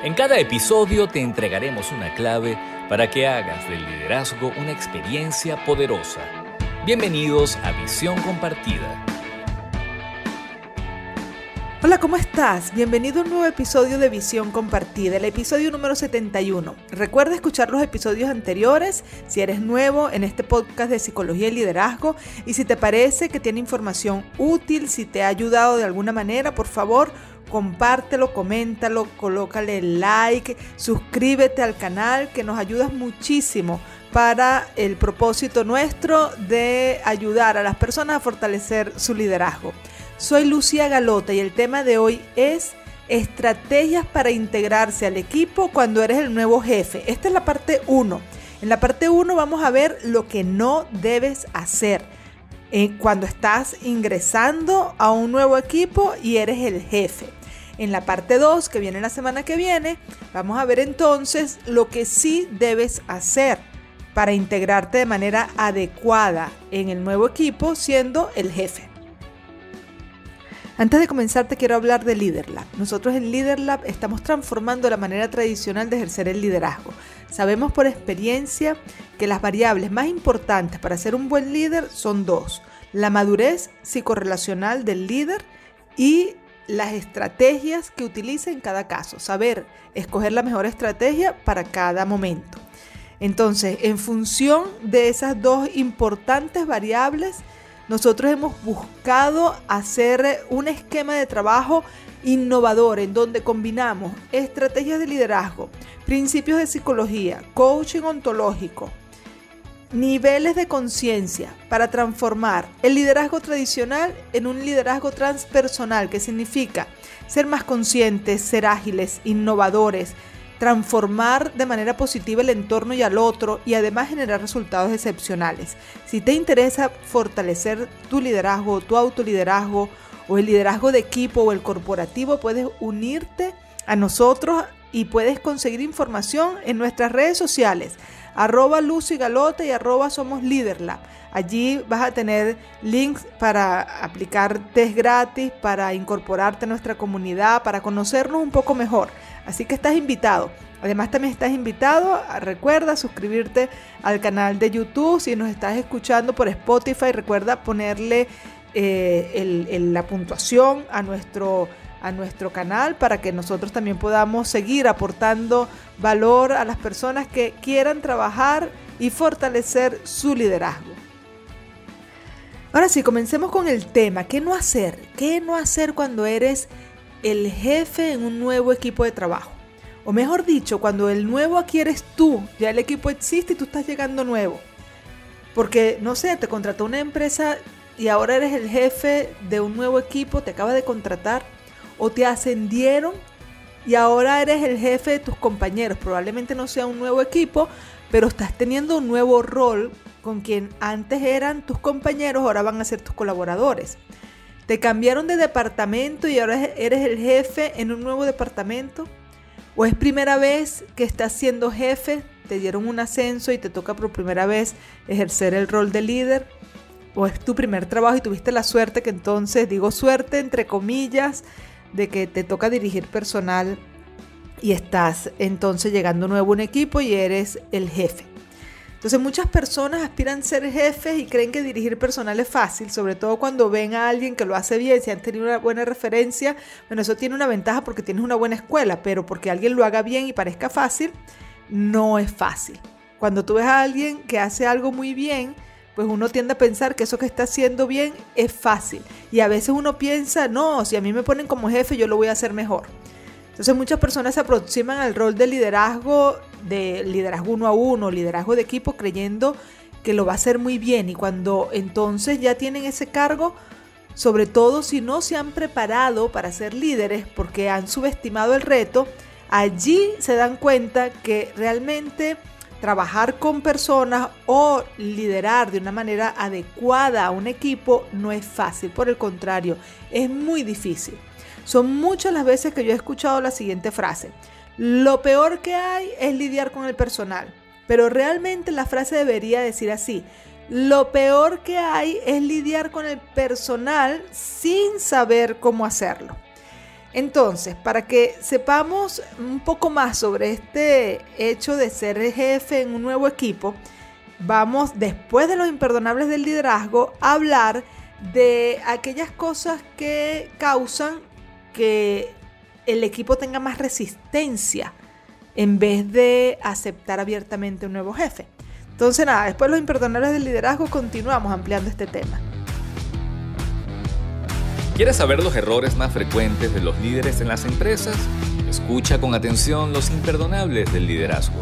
En cada episodio te entregaremos una clave para que hagas del liderazgo una experiencia poderosa. Bienvenidos a Visión Compartida. Hola, ¿cómo estás? Bienvenido a un nuevo episodio de Visión Compartida, el episodio número 71. Recuerda escuchar los episodios anteriores si eres nuevo en este podcast de psicología y liderazgo y si te parece que tiene información útil, si te ha ayudado de alguna manera, por favor, compártelo, coméntalo, colócale like, suscríbete al canal que nos ayudas muchísimo para el propósito nuestro de ayudar a las personas a fortalecer su liderazgo. Soy Lucía Galota y el tema de hoy es estrategias para integrarse al equipo cuando eres el nuevo jefe. Esta es la parte 1. En la parte 1 vamos a ver lo que no debes hacer eh, cuando estás ingresando a un nuevo equipo y eres el jefe. En la parte 2, que viene la semana que viene, vamos a ver entonces lo que sí debes hacer para integrarte de manera adecuada en el nuevo equipo siendo el jefe. Antes de comenzar te quiero hablar de LeaderLab. Nosotros en LeaderLab estamos transformando la manera tradicional de ejercer el liderazgo. Sabemos por experiencia que las variables más importantes para ser un buen líder son dos. La madurez psicorrelacional del líder y las estrategias que utilice en cada caso, saber escoger la mejor estrategia para cada momento. Entonces, en función de esas dos importantes variables, nosotros hemos buscado hacer un esquema de trabajo innovador en donde combinamos estrategias de liderazgo, principios de psicología, coaching ontológico, niveles de conciencia para transformar el liderazgo tradicional en un liderazgo transpersonal, que significa ser más conscientes, ser ágiles, innovadores, transformar de manera positiva el entorno y al otro y además generar resultados excepcionales. Si te interesa fortalecer tu liderazgo, tu autoliderazgo o el liderazgo de equipo o el corporativo, puedes unirte a nosotros y puedes conseguir información en nuestras redes sociales arroba Lucy Galota y arroba Somos Liderlab. Allí vas a tener links para aplicar test gratis, para incorporarte a nuestra comunidad, para conocernos un poco mejor. Así que estás invitado. Además también estás invitado, recuerda suscribirte al canal de YouTube. Si nos estás escuchando por Spotify, recuerda ponerle eh, la puntuación a nuestro a nuestro canal para que nosotros también podamos seguir aportando valor a las personas que quieran trabajar y fortalecer su liderazgo. Ahora sí, comencemos con el tema. ¿Qué no hacer? ¿Qué no hacer cuando eres el jefe en un nuevo equipo de trabajo? O mejor dicho, cuando el nuevo aquí eres tú, ya el equipo existe y tú estás llegando nuevo. Porque, no sé, te contrató una empresa y ahora eres el jefe de un nuevo equipo, te acaba de contratar o te ascendieron y ahora eres el jefe de tus compañeros. Probablemente no sea un nuevo equipo, pero estás teniendo un nuevo rol con quien antes eran tus compañeros, ahora van a ser tus colaboradores. Te cambiaron de departamento y ahora eres el jefe en un nuevo departamento. O es primera vez que estás siendo jefe, te dieron un ascenso y te toca por primera vez ejercer el rol de líder. O es tu primer trabajo y tuviste la suerte que entonces, digo suerte entre comillas, de que te toca dirigir personal y estás entonces llegando nuevo a un equipo y eres el jefe. Entonces muchas personas aspiran a ser jefes y creen que dirigir personal es fácil, sobre todo cuando ven a alguien que lo hace bien, si han tenido una buena referencia, bueno, eso tiene una ventaja porque tienes una buena escuela, pero porque alguien lo haga bien y parezca fácil, no es fácil. Cuando tú ves a alguien que hace algo muy bien, pues uno tiende a pensar que eso que está haciendo bien es fácil. Y a veces uno piensa, no, si a mí me ponen como jefe, yo lo voy a hacer mejor. Entonces muchas personas se aproximan al rol de liderazgo, de liderazgo uno a uno, liderazgo de equipo, creyendo que lo va a hacer muy bien. Y cuando entonces ya tienen ese cargo, sobre todo si no se han preparado para ser líderes porque han subestimado el reto, allí se dan cuenta que realmente trabajar con personas o liderar de una manera adecuada a un equipo no es fácil, por el contrario, es muy difícil. Son muchas las veces que yo he escuchado la siguiente frase, lo peor que hay es lidiar con el personal, pero realmente la frase debería decir así, lo peor que hay es lidiar con el personal sin saber cómo hacerlo. Entonces, para que sepamos un poco más sobre este hecho de ser jefe en un nuevo equipo, vamos después de los imperdonables del liderazgo a hablar de aquellas cosas que causan que el equipo tenga más resistencia en vez de aceptar abiertamente un nuevo jefe. Entonces nada, después de los imperdonables del liderazgo continuamos ampliando este tema. ¿Quieres saber los errores más frecuentes de los líderes en las empresas? Escucha con atención los imperdonables del liderazgo.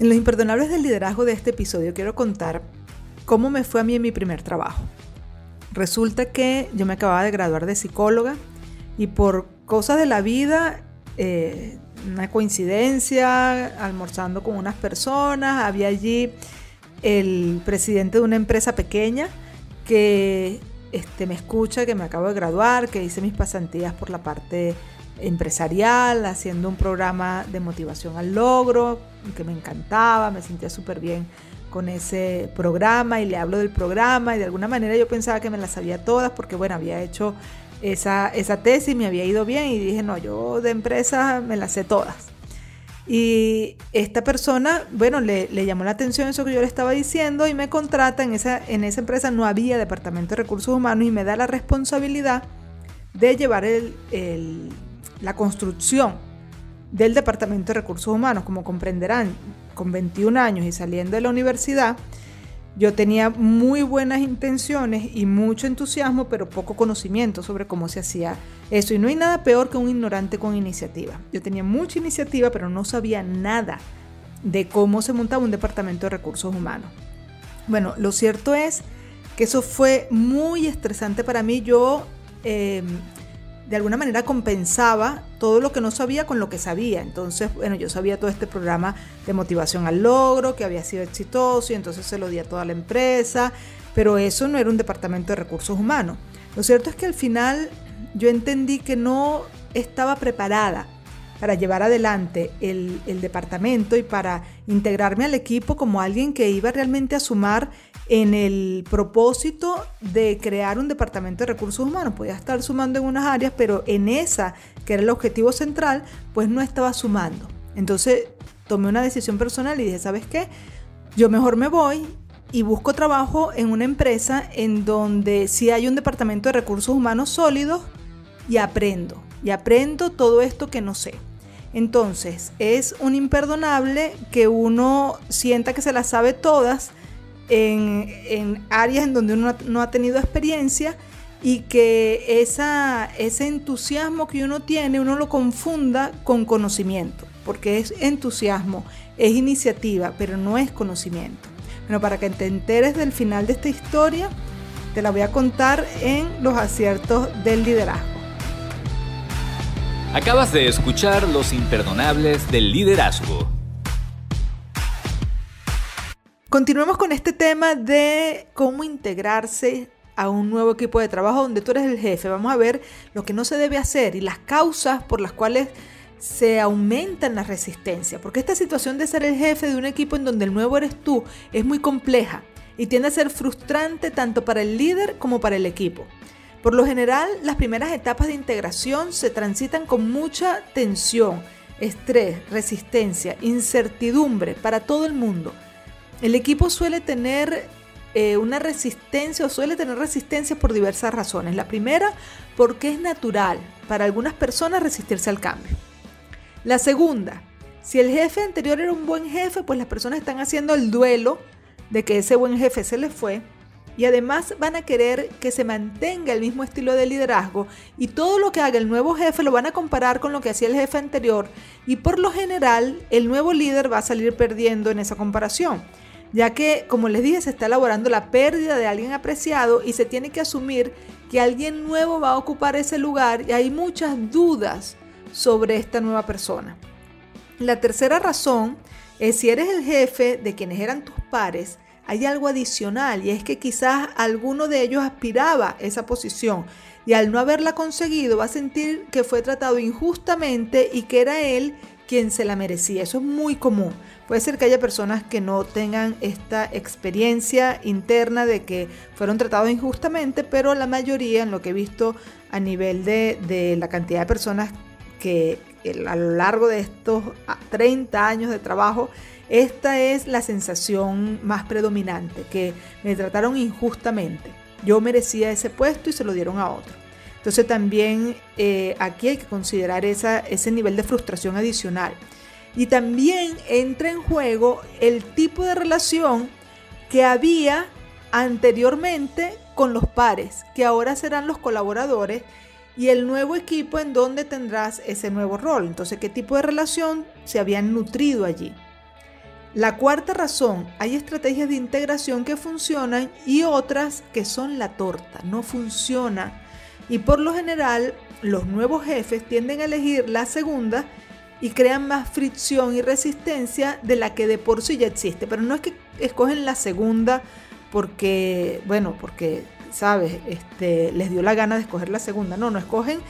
En los imperdonables del liderazgo de este episodio quiero contar cómo me fue a mí en mi primer trabajo. Resulta que yo me acababa de graduar de psicóloga y por cosas de la vida, eh, una coincidencia, almorzando con unas personas, había allí el presidente de una empresa pequeña que este, me escucha, que me acabo de graduar, que hice mis pasantías por la parte empresarial, haciendo un programa de motivación al logro, que me encantaba, me sentía súper bien con ese programa y le hablo del programa y de alguna manera yo pensaba que me las sabía todas porque bueno, había hecho esa, esa tesis, me había ido bien y dije, no, yo de empresa me las sé todas. Y esta persona, bueno, le, llamó la atención eso que yo le estaba diciendo y me contrata. En esa, en esa empresa no había departamento de recursos humanos y me da la responsabilidad de llevar la construcción del departamento de recursos humanos. Como comprenderán, con 21 años y saliendo de la universidad, yo tenía muy buenas intenciones y mucho entusiasmo, pero poco conocimiento sobre cómo se hacía eso. Y no hay nada peor que un ignorante con iniciativa. Yo tenía mucha iniciativa, pero no sabía nada de cómo se montaba un departamento de recursos humanos. Bueno, lo cierto es que eso fue muy estresante para mí. Yo em, de alguna manera compensaba todo lo que no sabía con lo que sabía. Entonces, bueno, yo sabía todo este programa de motivación al logro, que había sido exitoso y entonces se lo di a toda la empresa, pero eso no era un departamento de recursos humanos. Lo cierto es que al final yo entendí que no estaba preparada para llevar adelante el, departamento y para integrarme al equipo como alguien que iba realmente a sumar en el propósito de crear un departamento de recursos humanos. Podía estar sumando en unas áreas, pero en esa, que era el objetivo central, pues no estaba sumando. Entonces tomé una decisión personal y dije, ¿sabes qué? Yo mejor me voy y busco trabajo en una empresa en donde sí hay un departamento de recursos humanos sólidos y aprendo. Y aprendo todo esto que no sé. Entonces, es un imperdonable que uno sienta que se las sabe todas, en, áreas en donde uno no ha tenido experiencia y que esa, ese entusiasmo que uno tiene, uno lo confunda con conocimiento, porque es entusiasmo, es iniciativa, pero no es conocimiento. Bueno, para que te enteres del final de esta historia, te la voy a contar en los aciertos del liderazgo. Acabas de escuchar Los Imperdonables del Liderazgo. Continuemos con este tema de cómo integrarse a un nuevo equipo de trabajo donde tú eres el jefe. Vamos a ver lo que no se debe hacer y las causas por las cuales se aumentan las resistencias. Porque esta situación de ser el jefe de un equipo en donde el nuevo eres tú es muy compleja y tiende a ser frustrante tanto para el líder como para el equipo. Por lo general, las primeras etapas de integración se transitan con mucha tensión, estrés, resistencia, incertidumbre para todo el mundo. El equipo suele tener eh, una resistencia o suele tener resistencia por diversas razones. La primera, porque es natural para algunas personas resistirse al cambio. La segunda, si el jefe anterior era un buen jefe, pues las personas están haciendo el duelo de que ese buen jefe se les fue y además van a querer que se mantenga el mismo estilo de liderazgo y todo lo que haga el nuevo jefe lo van a comparar con lo que hacía el jefe anterior y por lo general el nuevo líder va a salir perdiendo en esa comparación ya que, como les dije, se está elaborando la pérdida de alguien apreciado y se tiene que asumir que alguien nuevo va a ocupar ese lugar y hay muchas dudas sobre esta nueva persona. La tercera razón es si eres el jefe de quienes eran tus pares, hay algo adicional y es que quizás alguno de ellos aspiraba esa posición y al no haberla conseguido va a sentir que fue tratado injustamente y que era él quien se la merecía. Eso es muy común. Puede ser que haya personas que no tengan esta experiencia interna de que fueron tratados injustamente, pero la mayoría, en lo que he visto a nivel de, la cantidad de personas que a lo largo de estos 30 años de trabajo, esta es la sensación más predominante, que me trataron injustamente. Yo merecía ese puesto y se lo dieron a otro. Entonces también eh, aquí hay que considerar ese nivel de frustración adicional. Y también entra en juego el tipo de relación que había anteriormente con los pares, que ahora serán los colaboradores, y el nuevo equipo en donde tendrás ese nuevo rol. Entonces, ¿qué tipo de relación se habían nutrido allí? La cuarta razón, hay estrategias de integración que funcionan y otras que son la torta, no funciona y por lo general, los nuevos jefes tienden a elegir la segunda y crean más fricción y resistencia de la que de por sí ya existe. Pero no es que escogen la segunda porque, bueno, porque, ¿sabes? Este, les dio la gana de escoger la segunda. No, no escogen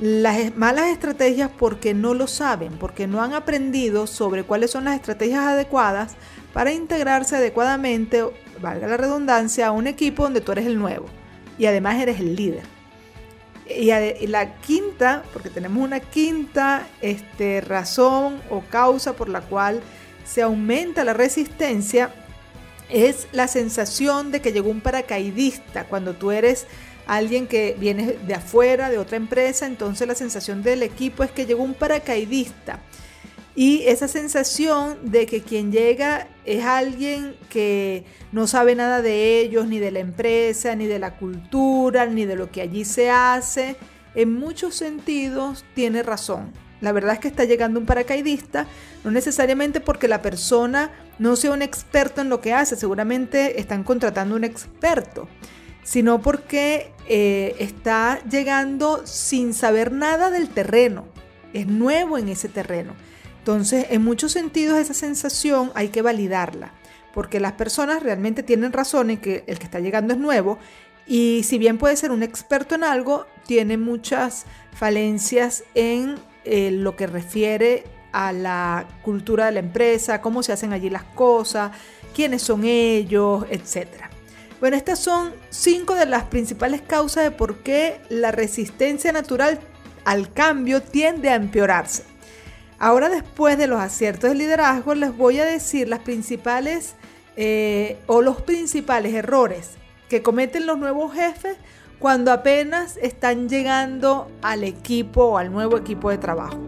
las malas estrategias porque no lo saben, porque no han aprendido sobre cuáles son las estrategias adecuadas para integrarse adecuadamente, valga la redundancia, a un equipo donde tú eres el nuevo y además eres el líder. Y, la quinta, porque tenemos una quinta este, razón o causa por la cual se aumenta la resistencia, es la sensación de que llegó un paracaidista. Cuando tú eres alguien que viene de afuera, de otra empresa, entonces la sensación del equipo es que llegó un paracaidista. Y esa sensación de que quien llega es alguien que no sabe nada de ellos, ni de la empresa, ni de la cultura, ni de lo que allí se hace, en muchos sentidos tiene razón. La verdad es que está llegando un paracaidista, no necesariamente porque la persona no sea un experto en lo que hace, seguramente están contratando un experto, sino porque eh, está llegando sin saber nada del terreno, es nuevo en ese terreno. Entonces, en muchos sentidos esa sensación hay que validarla, porque las personas realmente tienen razón en que el que está llegando es nuevo y si bien puede ser un experto en algo, tiene muchas falencias en eh, lo que refiere a la cultura de la empresa, cómo se hacen allí las cosas, quiénes son ellos, etc. Bueno, estas son cinco de las principales causas de por qué la resistencia natural al cambio tiende a empeorarse. Ahora después de los aciertos de liderazgo les voy a decir las principales eh, o los principales errores que cometen los nuevos jefes cuando apenas están llegando al equipo o al nuevo equipo de trabajo.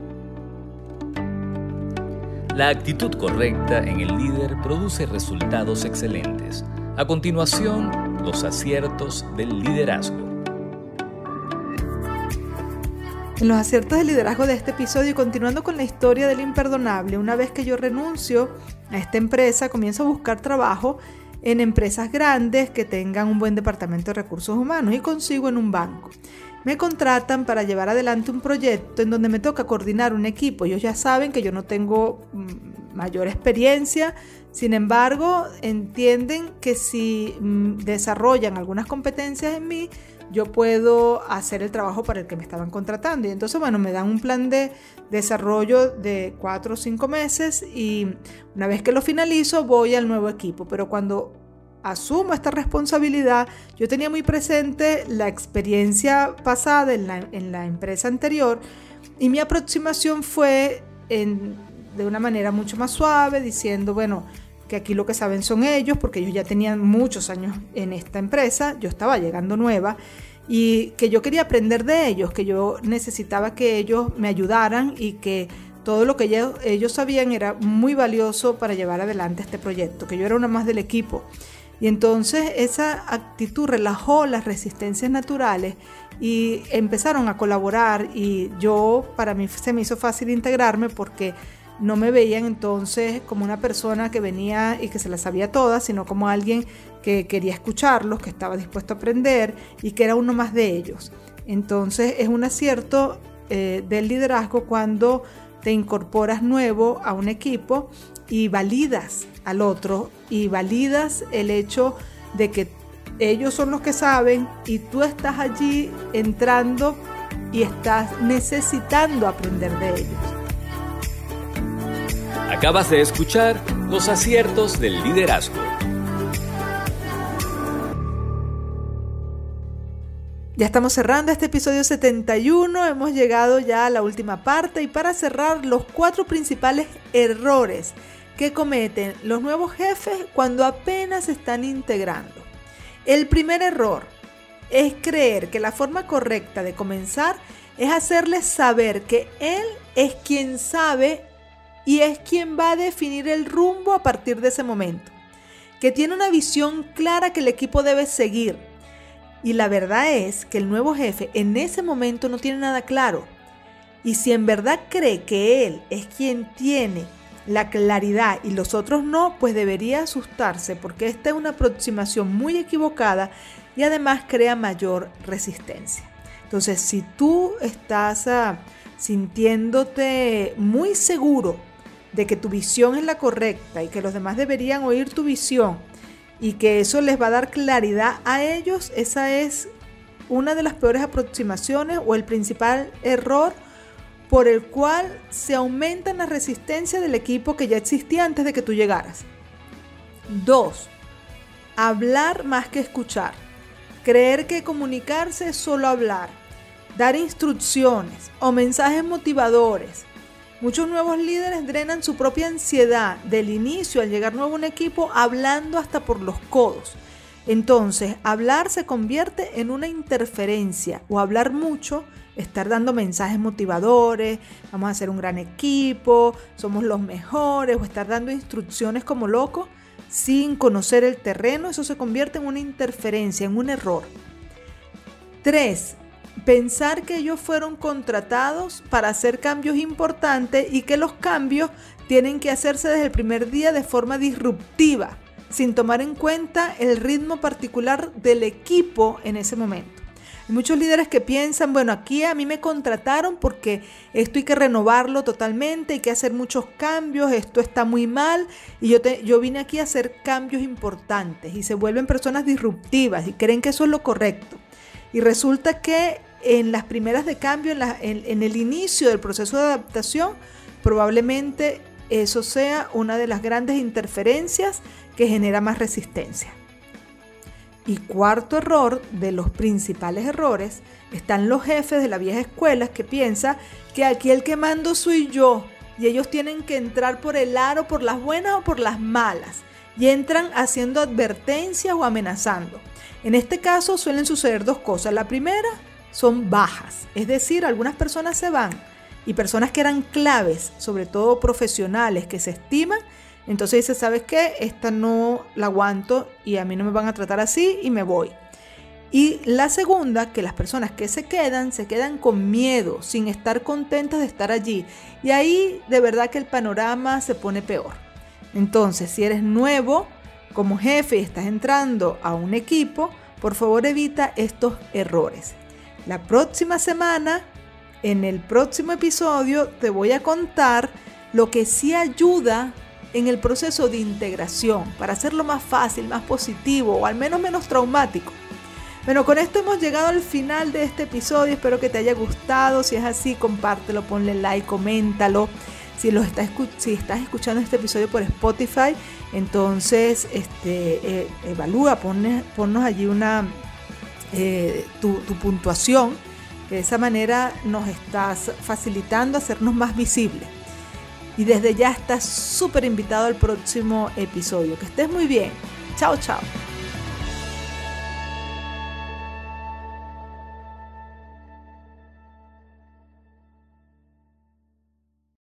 La actitud correcta en el líder produce resultados excelentes. A continuación, los aciertos del liderazgo. En los aciertos de liderazgo de este episodio continuando con la historia del imperdonable, una vez que yo renuncio a esta empresa, comienzo a buscar trabajo en empresas grandes que tengan un buen departamento de recursos humanos y consigo en un banco. Me contratan para llevar adelante un proyecto en donde me toca coordinar un equipo. Ellos ya saben que yo no tengo mm, mayor experiencia, sin embargo, entienden que si mm, desarrollan algunas competencias en mí, yo puedo hacer el trabajo para el que me estaban contratando. Y entonces, bueno, me dan un plan de desarrollo de cuatro o cinco meses y una vez que lo finalizo voy al nuevo equipo. Pero cuando asumo esta responsabilidad, yo tenía muy presente la experiencia pasada en la, empresa anterior y mi aproximación fue de una manera mucho más suave, diciendo, bueno, que aquí lo que saben son ellos, porque ellos ya tenían muchos años en esta empresa, yo estaba llegando nueva, y que yo quería aprender de ellos, que yo necesitaba que ellos me ayudaran y que todo lo que ellos, sabían era muy valioso para llevar adelante este proyecto, que yo era una más del equipo. Y entonces esa actitud relajó las resistencias naturales y empezaron a colaborar y yo, para mí se me hizo fácil integrarme porque no me veían entonces como una persona que venía y que se las sabía todas, sino como alguien que quería escucharlos, que estaba dispuesto a aprender y que era uno más de ellos. Entonces es un acierto eh, del liderazgo cuando te incorporas nuevo a un equipo y validas al otro y validas el hecho de que ellos son los que saben y tú estás allí entrando y estás necesitando aprender de ellos. Acabas de escuchar los aciertos del liderazgo. Ya estamos cerrando este episodio 71, hemos llegado ya a la última parte y para cerrar los cuatro principales errores que cometen los nuevos jefes cuando apenas se están integrando. El primer error es creer que la forma correcta de comenzar es hacerles saber que él es quien sabe y es quien va a definir el rumbo a partir de ese momento, que tiene una visión clara que el equipo debe seguir. Y la verdad es que el nuevo jefe en ese momento no tiene nada claro. Y si en verdad cree que él es quien tiene la claridad y los otros no, pues debería asustarse porque esta es una aproximación muy equivocada y además crea mayor resistencia. Entonces, si tú estás ah, sintiéndote muy seguro de que tu visión es la correcta y que los demás deberían oír tu visión y que eso les va a dar claridad a ellos, esa es una de las peores aproximaciones o el principal error por el cual se aumenta la resistencia del equipo que ya existía antes de que tú llegaras. 2. Hablar más que escuchar. Creer que comunicarse es solo hablar. Dar instrucciones o mensajes motivadores. Muchos nuevos líderes drenan su propia ansiedad del inicio al llegar nuevo a un equipo hablando hasta por los codos. Entonces, hablar se convierte en una interferencia o hablar mucho estar dando mensajes motivadores, vamos a hacer un gran equipo, somos los mejores, o estar dando instrucciones como loco sin conocer el terreno, eso se convierte en una interferencia, en un error. 3. Pensar que ellos fueron contratados para hacer cambios importantes y que los cambios tienen que hacerse desde el primer día de forma disruptiva, sin tomar en cuenta el ritmo particular del equipo en ese momento. Hay muchos líderes que piensan, bueno, aquí a mí me contrataron porque esto hay que renovarlo totalmente, hay que hacer muchos cambios, esto está muy mal y yo, yo vine aquí a hacer cambios importantes y se vuelven personas disruptivas y creen que eso es lo correcto. Y resulta que en las primeras de cambio, en el inicio del proceso de adaptación, probablemente eso sea una de las grandes interferencias que genera más resistencia. Y cuarto error, de los principales errores, están los jefes de la vieja escuela que piensan que aquí el que mando soy yo y ellos tienen que entrar por el aro por las buenas o por las malas y entran haciendo advertencias o amenazando. En este caso suelen suceder dos cosas. La primera son bajas, es decir, algunas personas se van y personas que eran claves, sobre todo profesionales que se estiman, entonces dice, ¿sabes qué? Esta no la aguanto y a mí no me van a tratar así y me voy. Y la segunda, que las personas que se quedan, se quedan con miedo, sin estar contentas de estar allí. Y ahí de verdad que el panorama se pone peor. Entonces, si eres nuevo como jefe estás entrando a un equipo, por favor evita estos errores. La próxima semana, en el próximo episodio, te voy a contar lo que sí ayuda en el proceso de integración para hacerlo más fácil, más positivo o al menos menos traumático. Bueno, con esto hemos llegado al final de este episodio. Espero que te haya gustado. Si es así, compártelo, ponle like, coméntalo. Si, si estás escuchando este episodio por Spotify, entonces este, eh, evalúa, ponnos allí una, eh, tu, tu puntuación. Que de esa manera nos estás facilitando hacernos más visibles. Y desde ya estás súper invitado al próximo episodio. Que estés muy bien. Chao, chao.